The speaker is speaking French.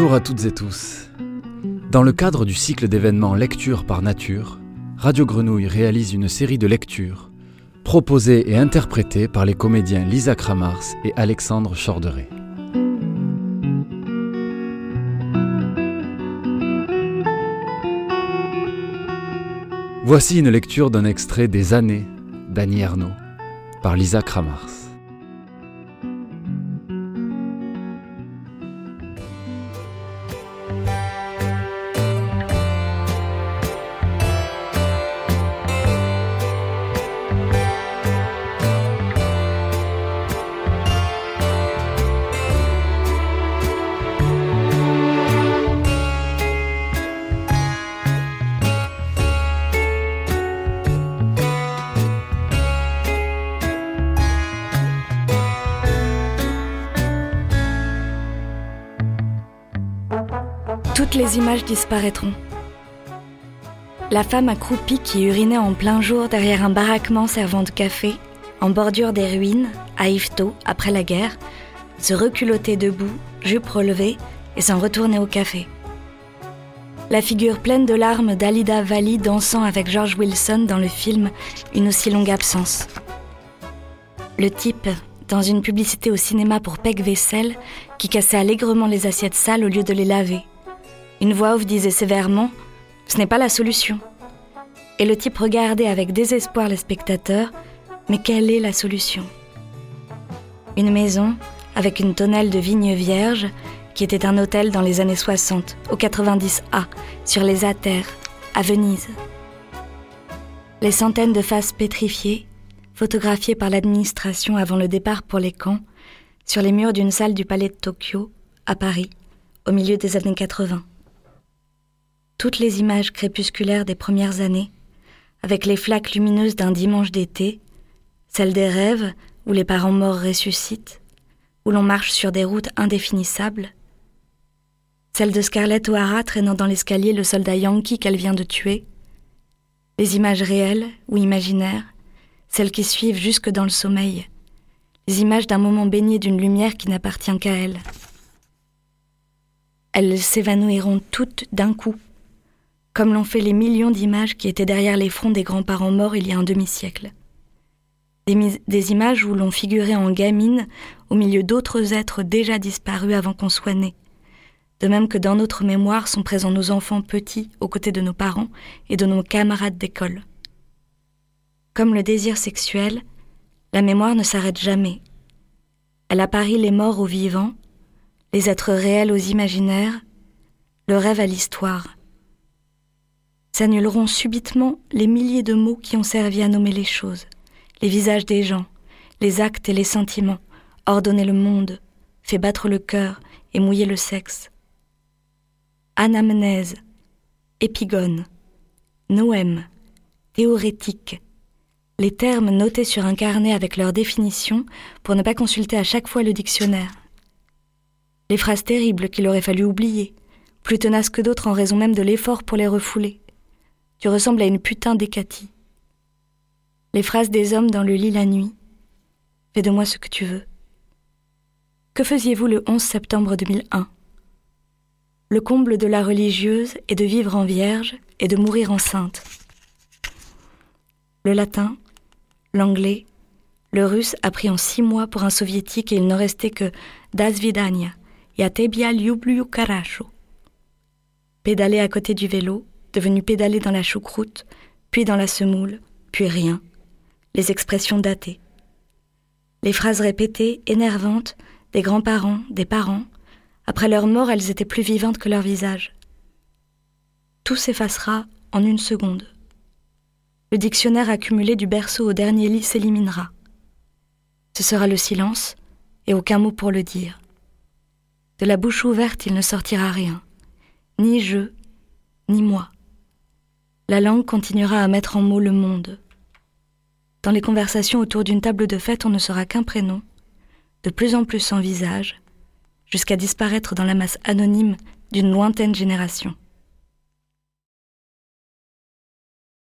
Bonjour à toutes et tous. Dans le cadre du cycle d'événements Lecture par Nature, Radio Grenouille réalise une série de lectures proposées et interprétées par les comédiens Lisa Kramars et Alexandre Chorderet. Voici une lecture d'un extrait des années d'Annie Ernaux par Lisa Kramars. Toutes les images disparaîtront. La femme accroupie qui urinait en plein jour derrière un baraquement servant de café, en bordure des ruines, à Yvetot, après la guerre, se reculottait debout, jupe relevée, et s'en retournait au café. La figure pleine de larmes d'Alida Valli dansant avec George Wilson dans le film Une aussi longue absence. Le type, dans une publicité au cinéma pour Peg Vaisselle, qui cassait allègrement les assiettes sales au lieu de les laver. Une voix off disait sévèrement Ce n'est pas la solution. Et le type regardait avec désespoir les spectateurs Mais quelle est la solution? Une maison avec une tonnelle de vignes vierges qui était un hôtel dans les années 60, au 90A, sur les Atères, à Venise. Les centaines de faces pétrifiées, photographiées par l'administration avant le départ pour les camps, sur les murs d'une salle du palais de Tokyo, à Paris, au milieu des années 80 toutes les images crépusculaires des premières années, avec les flaques lumineuses d'un dimanche d'été, celles des rêves où les parents morts ressuscitent, où l'on marche sur des routes indéfinissables, celles de Scarlett O'Hara traînant dans l'escalier le soldat yankee qu'elle vient de tuer, les images réelles ou imaginaires, celles qui suivent jusque dans le sommeil, les images d'un moment baigné d'une lumière qui n'appartient qu'à elle. Elles s'évanouiront toutes d'un coup comme l'ont fait les millions d'images qui étaient derrière les fronts des grands-parents morts il y a un demi-siècle. Des, images où l'on figurait en gamine au milieu d'autres êtres déjà disparus avant qu'on soit né. De même que dans notre mémoire sont présents nos enfants petits aux côtés de nos parents et de nos camarades d'école. Comme le désir sexuel, la mémoire ne s'arrête jamais. Elle apparie les morts aux vivants, les êtres réels aux imaginaires, le rêve à l'histoire s'annuleront subitement les milliers de mots qui ont servi à nommer les choses, les visages des gens, les actes et les sentiments, ordonner le monde, fait battre le cœur et mouiller le sexe. Anamnèse, épigone, noème, théorétique, les termes notés sur un carnet avec leur définition pour ne pas consulter à chaque fois le dictionnaire. Les phrases terribles qu'il aurait fallu oublier, plus tenaces que d'autres en raison même de l'effort pour les refouler. Tu ressembles à une putain d'Hécatie. Les phrases des hommes dans le lit la nuit. Fais de moi ce que tu veux. Que faisiez-vous le 11 septembre 2001 Le comble de la religieuse est de vivre en vierge et de mourir enceinte. Le latin, l'anglais, le russe appris en six mois pour un soviétique et il ne restait que Das Vidania, Yatebia Lyublyu Karasho. Pédaler à côté du vélo, devenu pédaler dans la choucroute, puis dans la semoule, puis rien. Les expressions datées. Les phrases répétées, énervantes, des grands-parents, des parents. Après leur mort, elles étaient plus vivantes que leur visage. Tout s'effacera en une seconde. Le dictionnaire accumulé du berceau au dernier lit s'éliminera. Ce sera le silence, et aucun mot pour le dire. De la bouche ouverte, il ne sortira rien. Ni je, ni moi la langue continuera à mettre en mots le monde. Dans les conversations autour d'une table de fête, on ne sera qu'un prénom, de plus en plus sans visage, jusqu'à disparaître dans la masse anonyme d'une lointaine génération.